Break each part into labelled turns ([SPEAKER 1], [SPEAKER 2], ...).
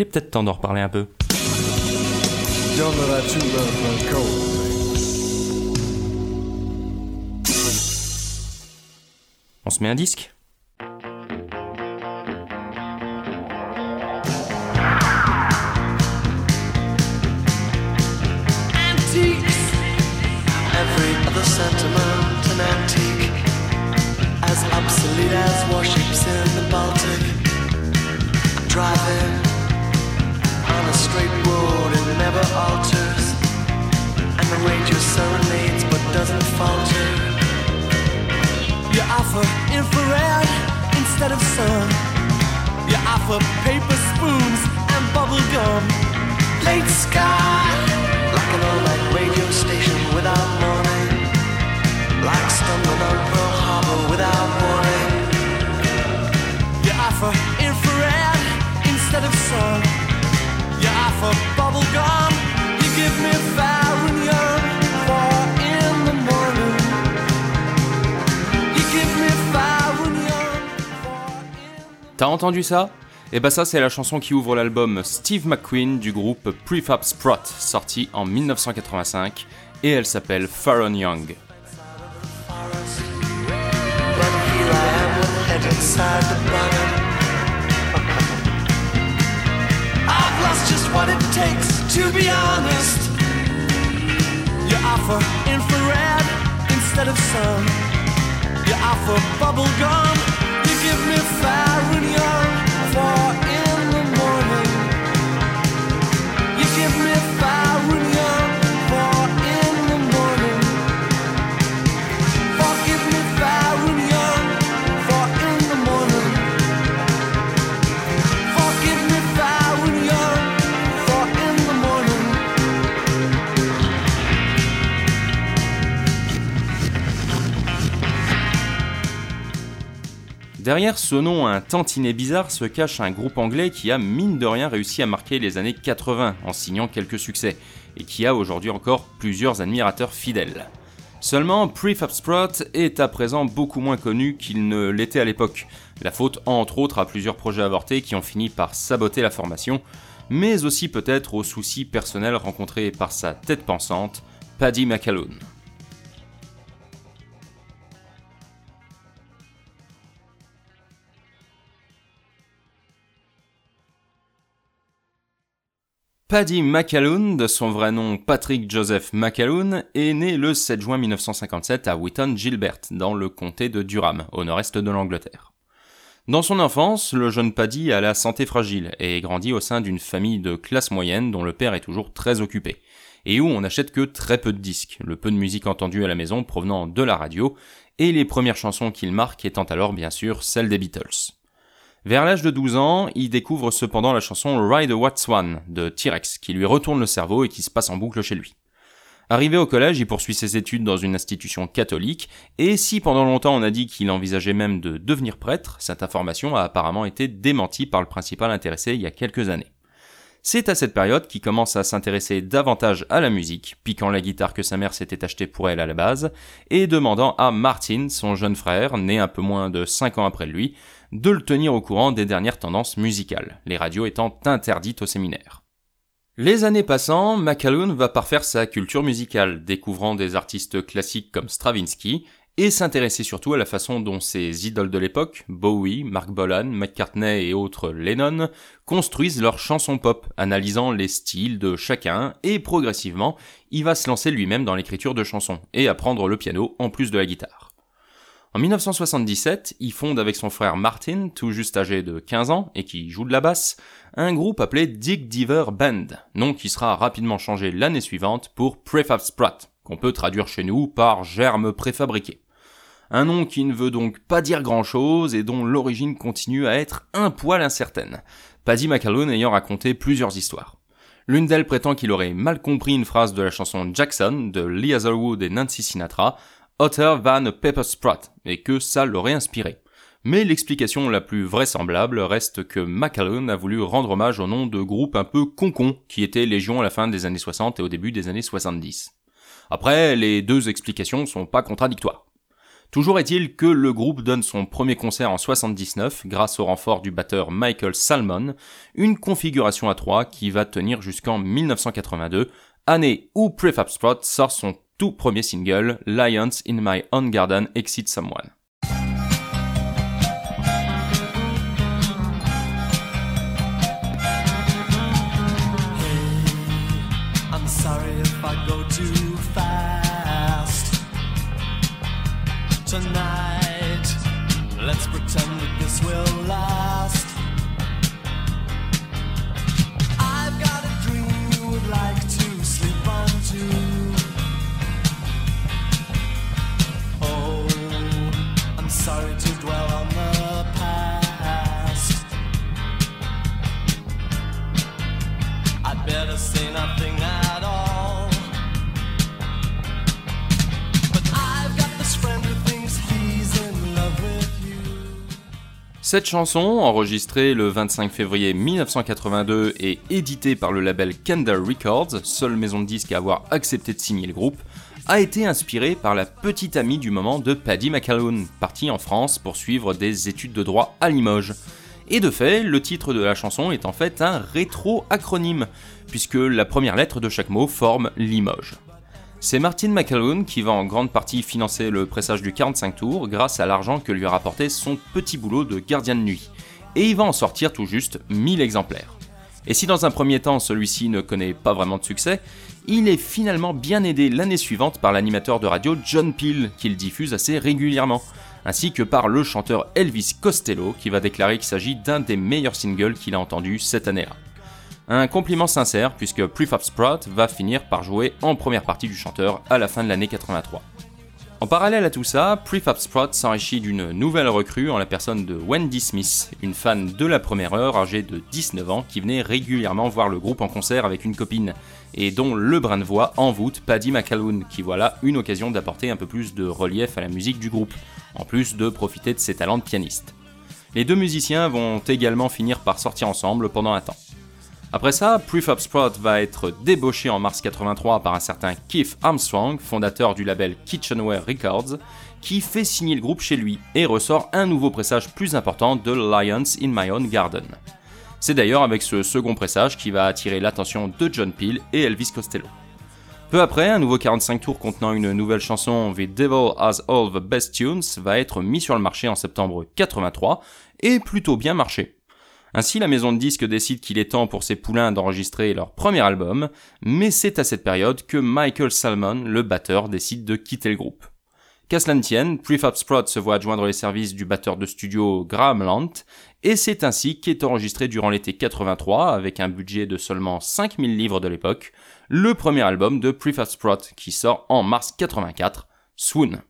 [SPEAKER 1] Il est peut-être temps d'en reparler un peu. On se met un disque
[SPEAKER 2] sentiment an antique As obsolete as warships in the Baltic driving straight road it never alters. And the ranger serenades but doesn't falter. You offer infrared instead of sun. You offer paper spoons and bubble gum. Late sky Like an all-night radio station without morning. Like stumbling on Pearl Harbor without warning. You offer infrared instead of sun You offer bubble gum You give me fire and young For in the morning You give me fire and young For in
[SPEAKER 1] T'as entendu ça? Et bah ça c'est la chanson qui ouvre l'album Steve McQueen du groupe Prefab Sprott, sorti en 1985, et elle s'appelle Farron Young.
[SPEAKER 2] inside the. Just what it takes to be honest.
[SPEAKER 1] Derrière ce nom un tantinet bizarre se cache un groupe anglais qui a mine de rien réussi à marquer les années 80 en signant quelques succès, et qui a aujourd'hui encore plusieurs admirateurs fidèles. Seulement, Prefab Sprout est à présent beaucoup moins connu qu'il ne l'était à l'époque, la faute entre autres à plusieurs projets avortés qui ont fini par saboter la formation, mais aussi peut-être aux soucis personnels rencontrés par sa tête pensante, Paddy McAloon. Paddy McAloon, de son vrai nom Patrick Joseph McAloon, est né le 7 juin 1957 à Wheaton Gilbert, dans le comté de Durham, au nord-est de l'Angleterre. Dans son enfance, le jeune Paddy a la santé fragile et grandit au sein d'une famille de classe moyenne dont le père est toujours très occupé, et où on n'achète que très peu de disques, le peu de musique entendue à la maison provenant de la radio, et les premières chansons qu'il marque étant alors bien sûr celles des Beatles. Vers l'âge de 12 ans, il découvre cependant la chanson Ride a White de T-Rex, qui lui retourne le cerveau et qui se passe en boucle chez lui. Arrivé au collège, il poursuit ses études dans une institution catholique, et si pendant longtemps on a dit qu'il envisageait même de devenir prêtre, cette information a apparemment été démentie par le principal intéressé il y a quelques années. C'est à cette période qu'il commence à s'intéresser davantage à la musique, piquant la guitare que sa mère s'était achetée pour elle à la base, et demandant à Martin, son jeune frère, né un peu moins de 5 ans après lui, de le tenir au courant des dernières tendances musicales, les radios étant interdites au séminaire. Les années passant, McAloon va parfaire sa culture musicale, découvrant des artistes classiques comme Stravinsky, et s'intéresser surtout à la façon dont ses idoles de l'époque, Bowie, Mark Bolan, McCartney et autres Lennon, construisent leurs chansons pop, analysant les styles de chacun, et progressivement, il va se lancer lui-même dans l'écriture de chansons, et apprendre le piano en plus de la guitare. En 1977, il fonde avec son frère Martin, tout juste âgé de 15 ans et qui joue de la basse, un groupe appelé Dick Diver Band, nom qui sera rapidement changé l'année suivante pour Prefab Sprat, qu'on peut traduire chez nous par germe préfabriqué. Un nom qui ne veut donc pas dire grand chose et dont l'origine continue à être un poil incertaine. Paddy McAloon ayant raconté plusieurs histoires. L'une d'elles prétend qu'il aurait mal compris une phrase de la chanson Jackson de Lee Hazelwood et Nancy Sinatra, Hotter Van Pepper Sprat, et que ça l'aurait inspiré. Mais l'explication la plus vraisemblable reste que McAloon a voulu rendre hommage au nom de groupe un peu concon qui était Légion à la fin des années 60 et au début des années 70. Après, les deux explications sont pas contradictoires. Toujours est-il que le groupe donne son premier concert en 79 grâce au renfort du batteur Michael Salmon, une configuration à 3 qui va tenir jusqu'en 1982, année où Prefab Spot sort son tout premier single, Lions in My Own Garden Exit Someone. Cette chanson, enregistrée le 25 février 1982 et éditée par le label Kendall Records, seule maison de disques à avoir accepté de signer le groupe, a été inspirée par la petite amie du moment de Paddy McAloon, parti en France pour suivre des études de droit à Limoges. Et de fait, le titre de la chanson est en fait un rétro-acronyme, puisque la première lettre de chaque mot forme Limoges. C'est Martin McAloon qui va en grande partie financer le pressage du 45 tours grâce à l'argent que lui a rapporté son petit boulot de gardien de nuit. Et il va en sortir tout juste 1000 exemplaires. Et si dans un premier temps celui-ci ne connaît pas vraiment de succès, il est finalement bien aidé l'année suivante par l'animateur de radio John Peel qu'il diffuse assez régulièrement, ainsi que par le chanteur Elvis Costello qui va déclarer qu'il s'agit d'un des meilleurs singles qu'il a entendu cette année-là. Un compliment sincère puisque Prefab Sprout va finir par jouer en première partie du chanteur à la fin de l'année 83. En parallèle à tout ça, Prefab Sprout s'enrichit d'une nouvelle recrue en la personne de Wendy Smith, une fan de la première heure âgée de 19 ans qui venait régulièrement voir le groupe en concert avec une copine, et dont le brin de voix envoûte Paddy McAloon, qui voilà une occasion d'apporter un peu plus de relief à la musique du groupe, en plus de profiter de ses talents de pianiste. Les deux musiciens vont également finir par sortir ensemble pendant un temps. Après ça, Prefab Sprout va être débauché en mars 83 par un certain Keith Armstrong, fondateur du label Kitchenware Records, qui fait signer le groupe chez lui et ressort un nouveau pressage plus important de Lions in My Own Garden. C'est d'ailleurs avec ce second pressage qui va attirer l'attention de John Peel et Elvis Costello. Peu après, un nouveau 45 tours contenant une nouvelle chanson The Devil Has All the Best Tunes va être mis sur le marché en septembre 83 et plutôt bien marché. Ainsi, la maison de disques décide qu'il est temps pour ses poulains d'enregistrer leur premier album, mais c'est à cette période que Michael Salmon, le batteur, décide de quitter le groupe. Qu'à cela ne Prefab Sprout se voit adjoindre les services du batteur de studio Graham Lant, et c'est ainsi qu'est enregistré durant l'été 83, avec un budget de seulement 5000 livres de l'époque, le premier album de Prefab Sprout qui sort en mars 84, Swoon.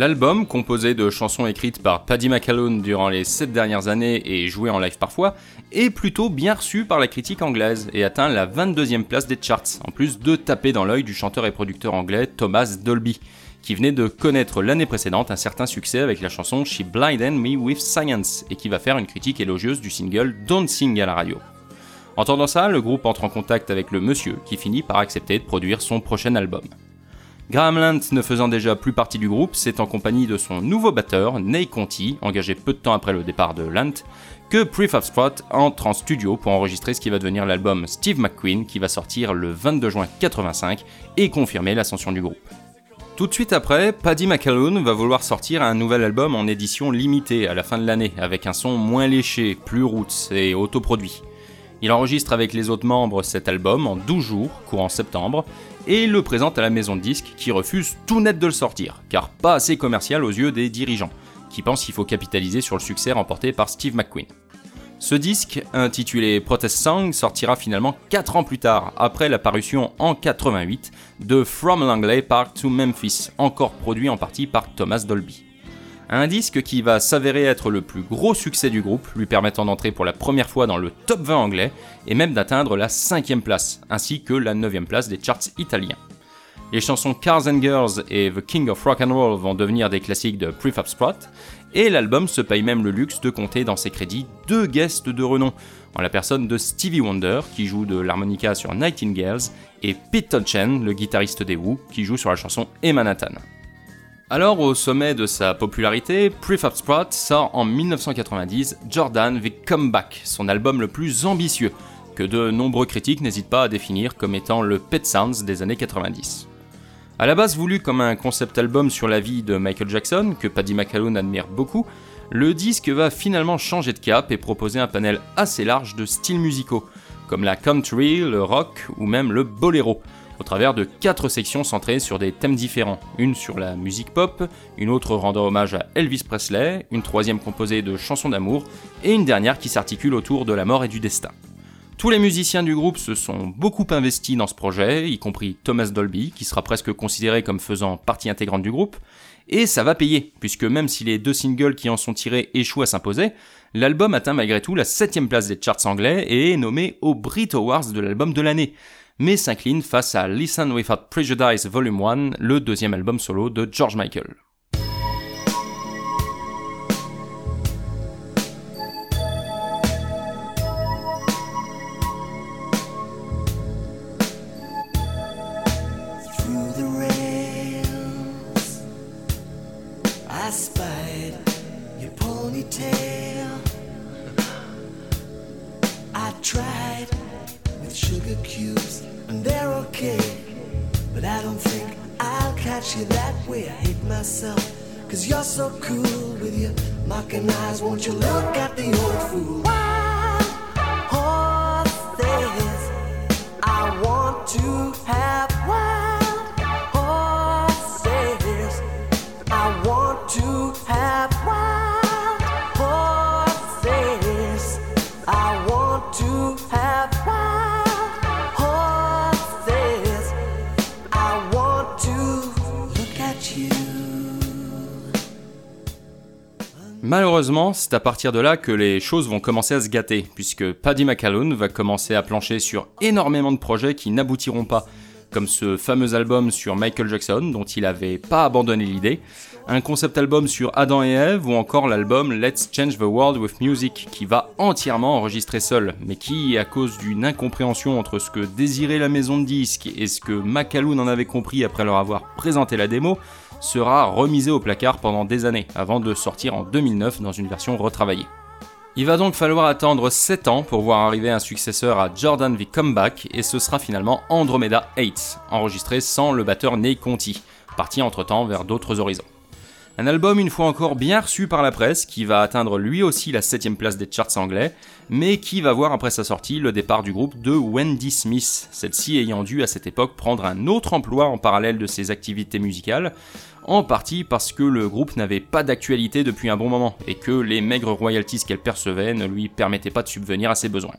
[SPEAKER 1] L'album, composé de chansons écrites par Paddy McAloon durant les 7 dernières années et jouées en live parfois, est plutôt bien reçu par la critique anglaise et atteint la 22e place des charts, en plus de taper dans l'œil du chanteur et producteur anglais Thomas Dolby, qui venait de connaître l'année précédente un certain succès avec la chanson She Blinded Me With Science et qui va faire une critique élogieuse du single Don't Sing à la radio. Entendant ça, le groupe entre en contact avec le monsieur qui finit par accepter de produire son prochain album. Graham Lant ne faisant déjà plus partie du groupe, c'est en compagnie de son nouveau batteur, Ney Conti, engagé peu de temps après le départ de Lant, que Prefab Spot entre en studio pour enregistrer ce qui va devenir l'album Steve McQueen qui va sortir le 22 juin 85 et confirmer l'ascension du groupe. Tout de suite après, Paddy McAloon va vouloir sortir un nouvel album en édition limitée à la fin de l'année, avec un son moins léché, plus roots et autoproduit. Il enregistre avec les autres membres cet album en 12 jours, courant septembre, et le présente à la maison de disques qui refuse tout net de le sortir, car pas assez commercial aux yeux des dirigeants, qui pensent qu'il faut capitaliser sur le succès remporté par Steve McQueen. Ce disque, intitulé Protest Song, sortira finalement 4 ans plus tard, après la parution en 88 de From Langley Park to Memphis, encore produit en partie par Thomas Dolby. Un disque qui va s'avérer être le plus gros succès du groupe, lui permettant d'entrer pour la première fois dans le top 20 anglais et même d'atteindre la 5 place, ainsi que la 9 place des charts italiens. Les chansons Cars and Girls et The King of Rock and Roll vont devenir des classiques de Prefab Spot, et l'album se paye même le luxe de compter dans ses crédits deux guests de renom, en la personne de Stevie Wonder, qui joue de l'harmonica sur Nightingales, et Pete Townshend, le guitariste des Who, qui joue sur la chanson Emanhattan. Alors, au sommet de sa popularité, Prefab Spot sort en 1990 Jordan The Comeback, son album le plus ambitieux, que de nombreux critiques n'hésitent pas à définir comme étant le Pet Sounds des années 90. A la base voulu comme un concept album sur la vie de Michael Jackson, que Paddy McAloon admire beaucoup, le disque va finalement changer de cap et proposer un panel assez large de styles musicaux, comme la country, le rock ou même le boléro, au travers de quatre sections centrées sur des thèmes différents, une sur la musique pop, une autre rendant hommage à Elvis Presley, une troisième composée de chansons d'amour, et une dernière qui s'articule autour de la mort et du destin. Tous les musiciens du groupe se sont beaucoup investis dans ce projet, y compris Thomas Dolby, qui sera presque considéré comme faisant partie intégrante du groupe, et ça va payer, puisque même si les deux singles qui en sont tirés échouent à s'imposer, l'album atteint malgré tout la 7 place des charts anglais et est nommé au Brit Awards de l'album de l'année, mais s'incline face à Listen Without Prejudice Volume 1, le deuxième album solo de George Michael. Malheureusement, c'est à partir de là que les choses vont commencer à se gâter, puisque Paddy McAloon va commencer à plancher sur énormément de projets qui n'aboutiront pas, comme ce fameux album sur Michael Jackson dont il n'avait pas abandonné l'idée, un concept album sur Adam et Eve ou encore l'album Let's Change the World with Music qui va entièrement enregistrer seul, mais qui, à cause d'une incompréhension entre ce que désirait la maison de disques et ce que McAloon en avait compris après leur avoir présenté la démo, sera remisé au placard pendant des années, avant de sortir en 2009 dans une version retravaillée. Il va donc falloir attendre 7 ans pour voir arriver un successeur à Jordan V Comeback, et ce sera finalement Andromeda 8, enregistré sans le batteur Ney Conti, parti entre-temps vers d'autres horizons. Un album une fois encore bien reçu par la presse, qui va atteindre lui aussi la 7ème place des charts anglais, mais qui va voir après sa sortie le départ du groupe de Wendy Smith, celle-ci ayant dû à cette époque prendre un autre emploi en parallèle de ses activités musicales, en partie parce que le groupe n'avait pas d'actualité depuis un bon moment et que les maigres royalties qu'elle percevait ne lui permettaient pas de subvenir à ses besoins.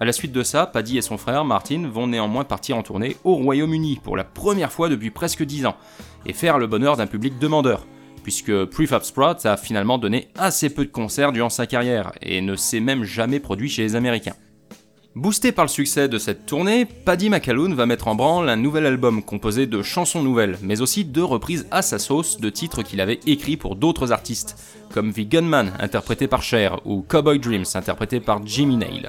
[SPEAKER 1] À la suite de ça, Paddy et son frère Martin vont néanmoins partir en tournée au Royaume-Uni pour la première fois depuis presque 10 ans, et faire le bonheur d'un public demandeur, puisque Prefab Sprout a finalement donné assez peu de concerts durant sa carrière, et ne s'est même jamais produit chez les Américains. Boosté par le succès de cette tournée, Paddy McAloon va mettre en branle un nouvel album composé de chansons nouvelles, mais aussi de reprises à sa sauce de titres qu'il avait écrits pour d'autres artistes, comme The Gunman interprété par Cher ou Cowboy Dreams interprété par Jimmy Nail.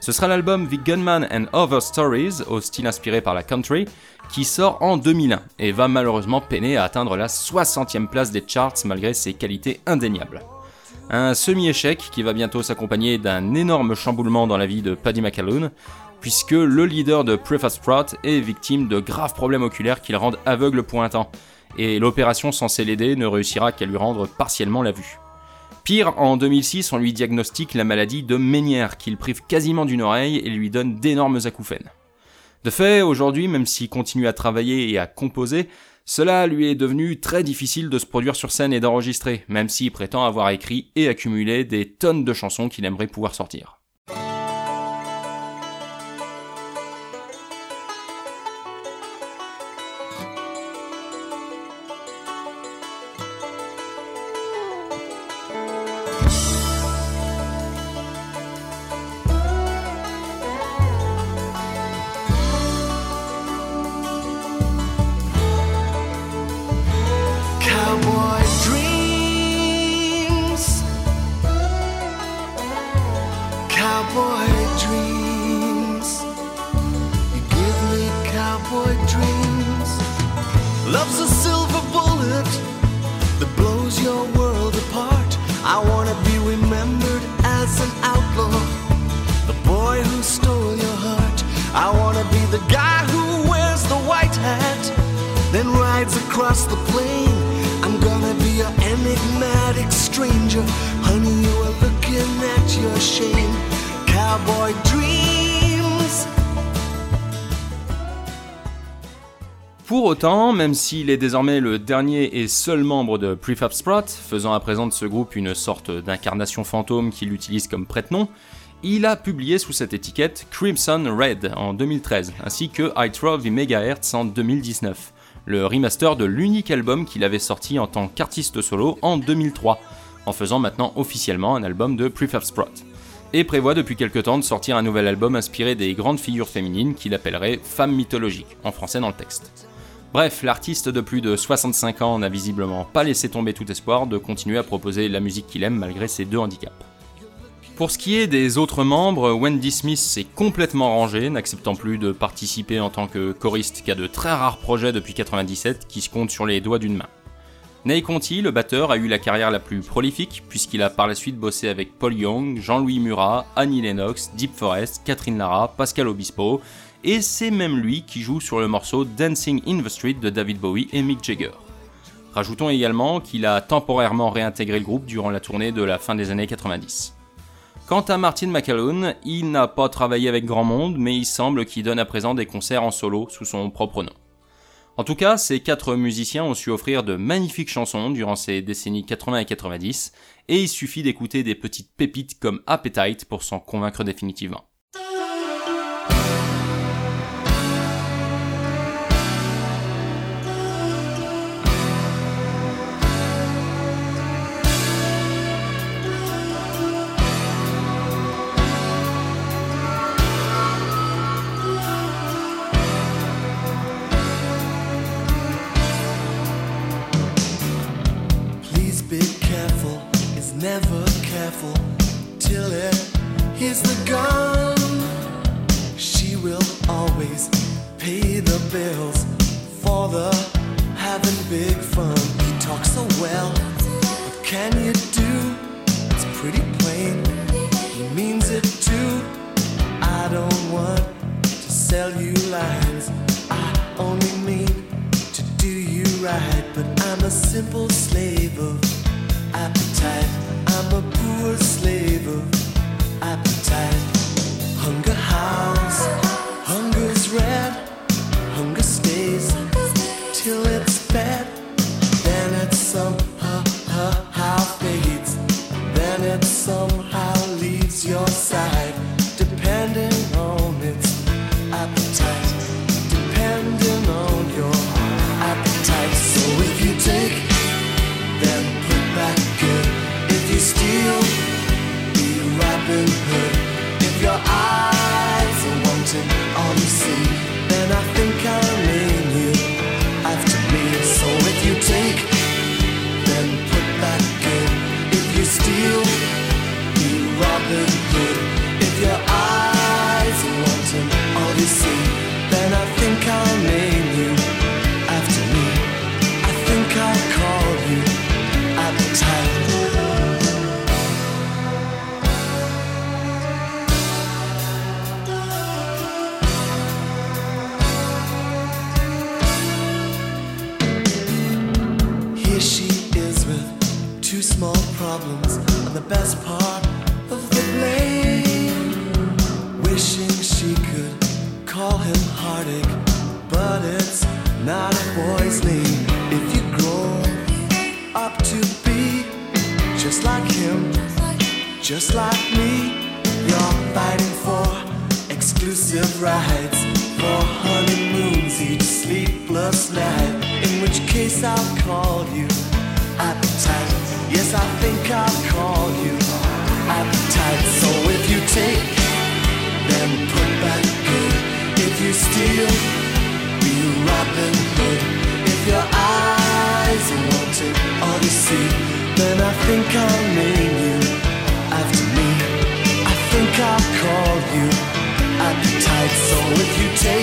[SPEAKER 1] Ce sera l'album The Gunman and Other Stories, au style inspiré par la country, qui sort en 2001 et va malheureusement peiner à atteindre la 60e place des charts malgré ses qualités indéniables. Un semi-échec qui va bientôt s'accompagner d'un énorme chamboulement dans la vie de Paddy McAloon, puisque le leader de Preface Sprout est victime de graves problèmes oculaires qui le rendent aveugle pour un temps, et l'opération censée l'aider ne réussira qu'à lui rendre partiellement la vue. En 2006, on lui diagnostique la maladie de Ménière, qu'il prive quasiment d'une oreille et lui donne d'énormes acouphènes. De fait, aujourd'hui, même s'il continue à travailler et à composer, cela lui est devenu très difficile de se produire sur scène et d'enregistrer, même s'il prétend avoir écrit et accumulé des tonnes de chansons qu'il aimerait pouvoir sortir.
[SPEAKER 2] The guy who wears the white hat, then rides across the plain. I'm gonna be an enigmatic stranger. Honey, you are looking at your shame. Cowboy dreams.
[SPEAKER 1] Pour autant, même s'il est désormais le dernier et seul membre de Prefab Sprout, faisant à présent de ce groupe une sorte d'incarnation fantôme qu'il utilise comme prête-nom, il a publié sous cette étiquette Crimson Red en 2013, ainsi que I Trove the Megahertz en 2019, le remaster de l'unique album qu'il avait sorti en tant qu'artiste solo en 2003, en faisant maintenant officiellement un album de Prefab Sprout. Et prévoit depuis quelque temps de sortir un nouvel album inspiré des grandes figures féminines qu'il appellerait Femmes mythologiques, en français dans le texte. Bref, l'artiste de plus de 65 ans n'a visiblement pas laissé tomber tout espoir de continuer à proposer la musique qu'il aime malgré ses deux handicaps. Pour ce qui est des autres membres, Wendy Smith s'est complètement rangée, n'acceptant plus de participer en tant que choriste qu'à de très rares projets depuis 97 qui se comptent sur les doigts d'une main. Ney Conti, le batteur, a eu la carrière la plus prolifique puisqu'il a par la suite bossé avec Paul Young, Jean-Louis Murat, Annie Lennox, Deep Forest, Catherine Lara, Pascal Obispo, et c'est même lui qui joue sur le morceau Dancing in the Street de David Bowie et Mick Jagger. Rajoutons également qu'il a temporairement réintégré le groupe durant la tournée de la fin des années 90. Quant à Martin McAloon, il n'a pas travaillé avec grand monde, mais il semble qu'il donne à présent des concerts en solo sous son propre nom. En tout cas, ces quatre musiciens ont su offrir de magnifiques chansons durant ces décennies 80 et 90, et il suffit d'écouter des petites pépites comme Appetite pour s'en convaincre définitivement.
[SPEAKER 2] Bills for the having big fun. He talks so well, what can you do? It's pretty plain, he means it too. I don't want to sell you lines, I only mean to do you right, but I'm a simple slave of appetite. I'm a poor slave of appetite. Hunger howls, So if you take,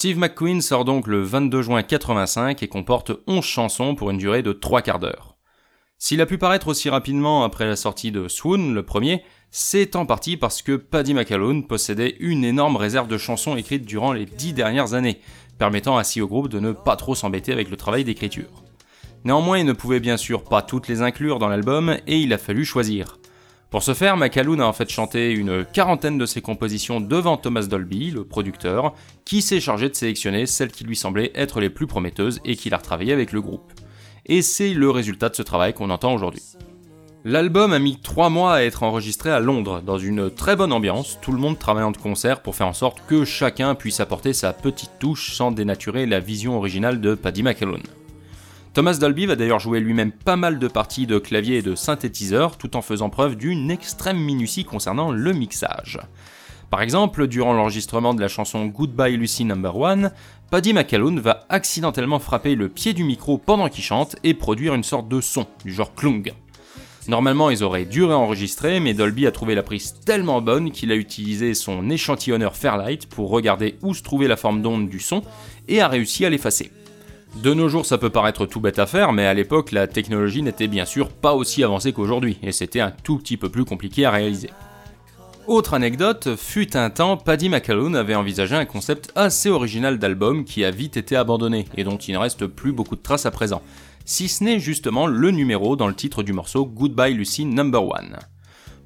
[SPEAKER 1] Steve McQueen sort donc le 22 juin 85 et comporte 11 chansons pour une durée de 3 quarts d'heure. S'il a pu paraître aussi rapidement après la sortie de Swoon, le premier, c'est en partie parce que Paddy McAloon possédait une énorme réserve de chansons écrites durant les 10 dernières années, permettant ainsi au groupe de ne pas trop s'embêter avec le travail d'écriture. Néanmoins, il ne pouvait bien sûr pas toutes les inclure dans l'album et il a fallu choisir. Pour ce faire, McAloon a en fait chanté une quarantaine de ses compositions devant Thomas Dolby, le producteur, qui s'est chargé de sélectionner celles qui lui semblaient être les plus prometteuses et qu'il a retravaillé avec le groupe. Et c'est le résultat de ce travail qu'on entend aujourd'hui. L'album a mis trois mois à être enregistré à Londres, dans une très bonne ambiance, tout le monde travaillant de concert pour faire en sorte que chacun puisse apporter sa petite touche sans dénaturer la vision originale de Paddy McAloon. Thomas Dolby va d'ailleurs jouer lui-même pas mal de parties de clavier et de synthétiseur tout en faisant preuve d'une extrême minutie concernant le mixage. Par exemple, durant l'enregistrement de la chanson Goodbye Lucy No. 1, Paddy McAloon va accidentellement frapper le pied du micro pendant qu'il chante et produire une sorte de son, du genre klung. Normalement, ils auraient dû réenregistrer, mais Dolby a trouvé la prise tellement bonne qu'il a utilisé son échantillonneur Fairlight pour regarder où se trouvait la forme d'onde du son et a réussi à l'effacer. De nos jours, ça peut paraître tout bête à faire, mais à l'époque, la technologie n'était bien sûr pas aussi avancée qu'aujourd'hui, et c'était un tout petit peu plus compliqué à réaliser. Autre anecdote, fut un temps, Paddy McAloon avait envisagé un concept assez original d'album qui a vite été abandonné, et dont il ne reste plus beaucoup de traces à présent, si ce n'est justement le numéro dans le titre du morceau Goodbye Lucy Number 1.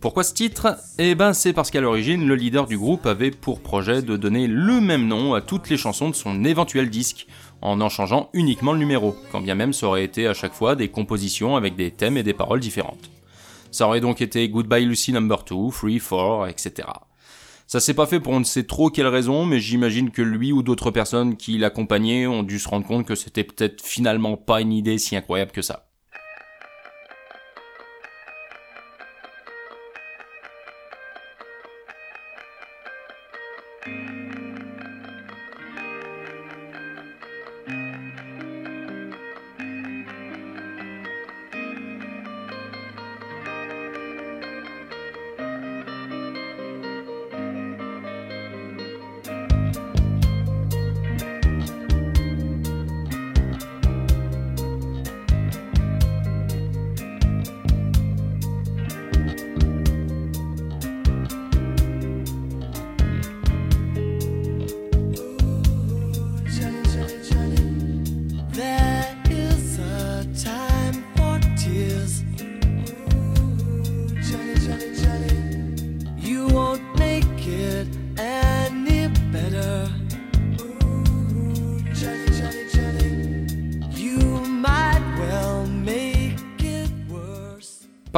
[SPEAKER 1] Pourquoi ce titre? Eh ben c'est parce qu'à l'origine, le leader du groupe avait pour projet de donner le même nom à toutes les chansons de son éventuel disque, en en changeant uniquement le numéro, quand bien même ça aurait été à chaque fois des compositions avec des thèmes et des paroles différentes. Ça aurait donc été Goodbye Lucy Number 2, 3, 4, etc. Ça s'est pas fait pour on ne sait trop quelle raison, mais j'imagine que lui ou d'autres personnes qui l'accompagnaient ont dû se rendre compte que c'était peut-être finalement pas une idée si incroyable que ça.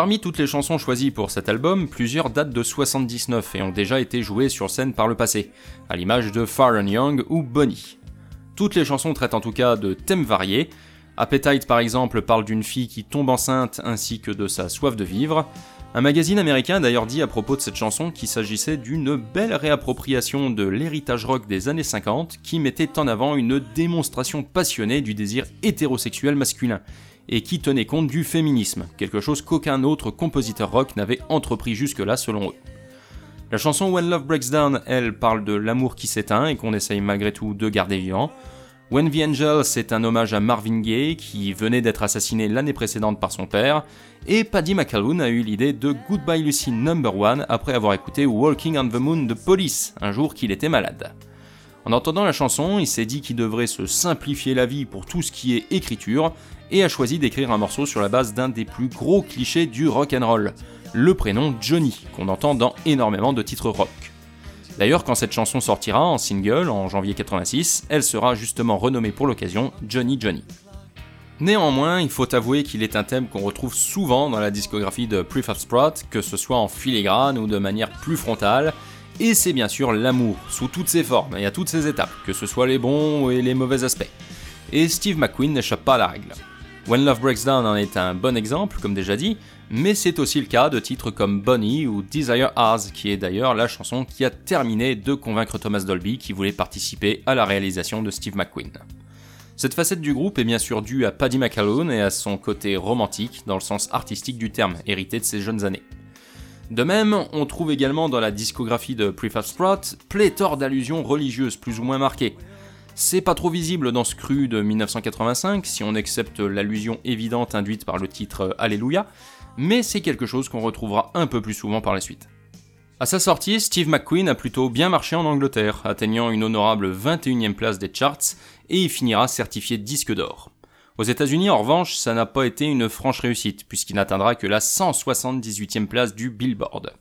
[SPEAKER 1] Parmi toutes les chansons choisies pour cet album, plusieurs datent de 79 et ont déjà été jouées sur scène par le passé, à l'image de Far and Young ou Bonnie. Toutes les chansons traitent en tout cas de thèmes variés. Appetite par exemple parle d'une fille qui tombe enceinte ainsi que de sa soif de vivre. Un magazine américain d'ailleurs dit à propos de cette chanson qu'il s'agissait d'une belle réappropriation de l'héritage rock des années 50 qui mettait en avant une démonstration passionnée du désir hétérosexuel masculin et qui tenait compte du féminisme, quelque chose qu'aucun autre compositeur rock n'avait entrepris jusque-là selon eux. La chanson When Love Breaks Down, elle, parle de l'amour qui s'éteint et qu'on essaye malgré tout de garder vivant. When the Angel, c'est un hommage à Marvin Gaye, qui venait d'être assassiné l'année précédente par son père, et Paddy McAloon a eu l'idée de Goodbye Lucy Number One après avoir écouté Walking on the Moon de Police, un jour qu'il était malade. En entendant la chanson, il s'est dit qu'il devrait se simplifier la vie pour tout ce qui est écriture, et a choisi d'écrire un morceau sur la base d'un des plus gros clichés du rock and roll, le prénom Johnny, qu'on entend dans énormément de titres rock. D'ailleurs, quand cette chanson sortira en single en janvier 86, elle sera justement renommée pour l'occasion Johnny Johnny. Néanmoins, il faut avouer qu'il est un thème qu'on retrouve souvent dans la discographie de Prefab Sprout, que ce soit en filigrane ou de manière plus frontale, et c'est bien sûr l'amour, sous toutes ses formes et à toutes ses étapes, que ce soit les bons et les mauvais aspects. Et Steve McQueen n'échappe pas à la règle. When Love Breaks Down en est un bon exemple, comme déjà dit, mais c'est aussi le cas de titres comme Bonnie ou Desire Ours, qui est d'ailleurs la chanson qui a terminé de convaincre Thomas Dolby qui voulait participer à la réalisation de Steve McQueen. Cette facette du groupe est bien sûr due à Paddy McAloon et à son côté romantique, dans le sens artistique du terme, hérité de ses jeunes années. De même, on trouve également dans la discographie de Prefab Sprout pléthore d'allusions religieuses plus ou moins marquées, c'est pas trop visible dans ce cru de 1985, si on accepte l'allusion évidente induite par le titre Alléluia, mais c'est quelque chose qu'on retrouvera un peu plus souvent par la suite. À sa sortie, Steve McQueen a plutôt bien marché en Angleterre, atteignant une honorable 21e place des charts, et il finira certifié disque d'or. Aux États-Unis, en revanche, ça n'a pas été une franche réussite, puisqu'il n'atteindra que la 178e place du Billboard.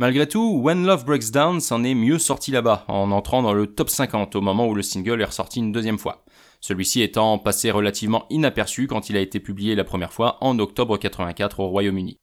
[SPEAKER 1] Malgré tout, When Love Breaks Down s'en est mieux sorti là-bas, en entrant dans le top 50 au moment où le single est ressorti une deuxième fois. Celui-ci étant passé relativement inaperçu quand il a été publié la première fois en octobre 84 au Royaume-Uni.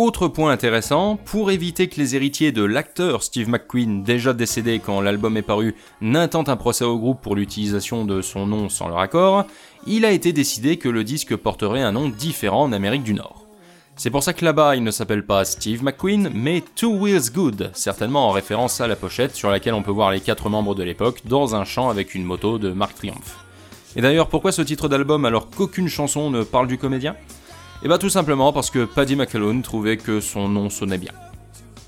[SPEAKER 1] Autre point intéressant, pour éviter que les héritiers de l'acteur Steve McQueen, déjà décédé quand l'album est paru, n'intentent un procès au groupe pour l'utilisation de son nom sans leur accord, il a été décidé que le disque porterait un nom différent en Amérique du Nord. C'est pour ça que là-bas il ne s'appelle pas Steve McQueen, mais Two Wheels Good, certainement en référence à la pochette sur laquelle on peut voir les quatre membres de l'époque dans un champ avec une moto de Mark Triumph. Et d'ailleurs, pourquoi ce titre d'album alors qu'aucune chanson ne parle du comédien? Et eh bah tout simplement parce que Paddy McAloon trouvait que son nom sonnait bien.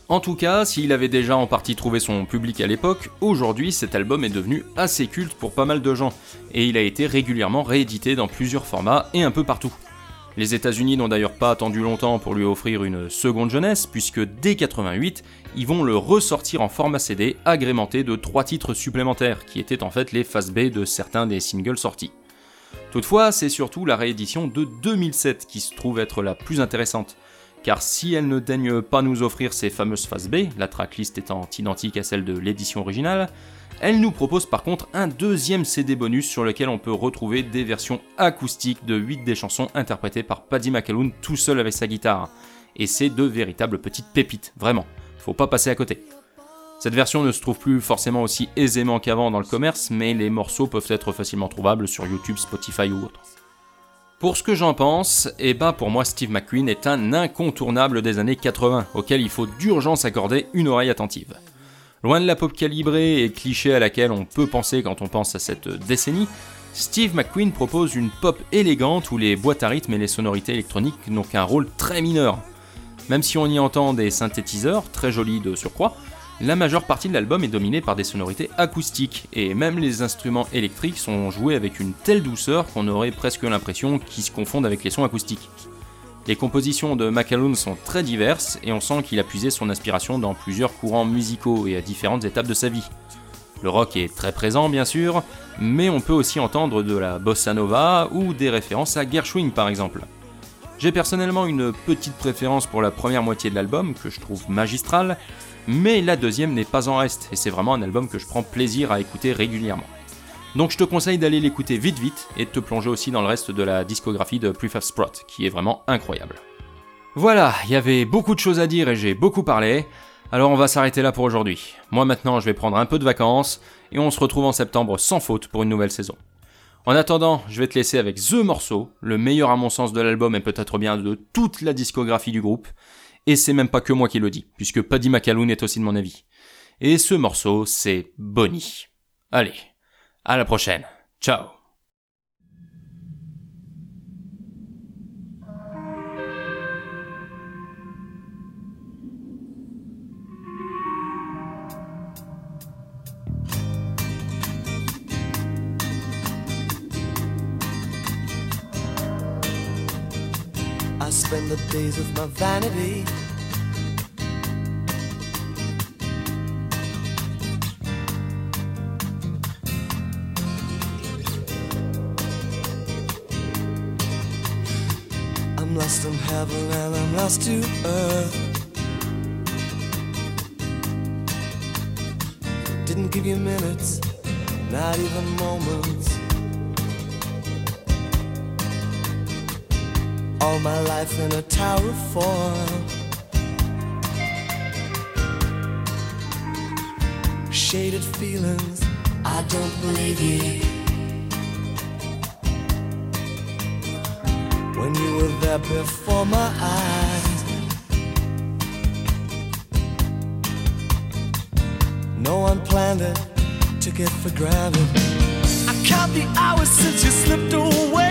[SPEAKER 1] En tout cas, s'il avait déjà en partie trouvé son public à l'époque, aujourd'hui cet album est devenu assez culte pour pas mal de gens, et il a été régulièrement réédité dans plusieurs formats et un peu partout. Les États-Unis n'ont d'ailleurs pas attendu longtemps pour lui offrir une seconde jeunesse, puisque dès 88, ils vont le ressortir en format CD agrémenté de trois titres supplémentaires, qui étaient en fait les faces B de certains des singles sortis. Toutefois, c'est surtout la réédition de 2007 qui se trouve être la plus intéressante, car si elle ne daigne pas nous offrir ces fameuses phases B, la tracklist étant identique à celle de l'édition originale, elle nous propose par contre un deuxième CD bonus sur lequel on peut retrouver des versions acoustiques de 8 des chansons interprétées par Paddy McAloon tout seul avec sa guitare. Et c'est de véritables petites pépites, vraiment, faut pas passer à côté. Cette version ne se trouve plus forcément aussi aisément qu'avant dans le commerce, mais les morceaux peuvent être facilement trouvables sur YouTube, Spotify ou autre. Pour ce que j'en pense, eh ben pour moi Steve McQueen est un incontournable des années 80, auquel il faut d'urgence accorder une oreille attentive. Loin de la pop calibrée et cliché à laquelle on peut penser quand on pense à cette décennie, Steve McQueen propose une pop élégante où les boîtes à rythme et les sonorités électroniques n'ont qu'un rôle très mineur. Même si on y entend des synthétiseurs, très jolis de surcroît, la majeure partie de l'album est dominée par des sonorités acoustiques, et même les instruments électriques sont joués avec une telle douceur qu'on aurait presque l'impression qu'ils se confondent avec les sons acoustiques. Les compositions de McAloon sont très diverses et on sent qu'il a puisé son inspiration dans plusieurs courants musicaux et à différentes étapes de sa vie. Le rock est très présent bien sûr, mais on peut aussi entendre de la bossa nova ou des références à Gershwin par exemple. J'ai personnellement une petite préférence pour la première moitié de l'album, que je trouve magistrale, mais la deuxième n'est pas en reste, et c'est vraiment un album que je prends plaisir à écouter régulièrement. Donc je te conseille d'aller l'écouter vite vite et de te plonger aussi dans le reste de la discographie de Prefab Sprout, qui est vraiment incroyable. Voilà, il y avait beaucoup de choses à dire et j'ai beaucoup parlé, alors on va s'arrêter là pour aujourd'hui. Moi maintenant je vais prendre un peu de vacances, et on se retrouve en septembre sans faute pour une nouvelle saison. En attendant, je vais te laisser avec The Morceau, le meilleur à mon sens de l'album et peut-être bien de toute la discographie du groupe. Et c'est même pas que moi qui le dis, puisque Paddy McAloon est aussi de mon avis. Et ce morceau, c'est Bonnie. Allez, à la prochaine. Ciao
[SPEAKER 2] spend the days of my vanity. I'm lost in heaven and I'm lost to earth. Didn't give you minutes, not even moments. All my life in a tower form. Shaded feelings, I don't believe you. When you were there before my eyes, no one planned it, took it for granted. I count the hours since you slipped away.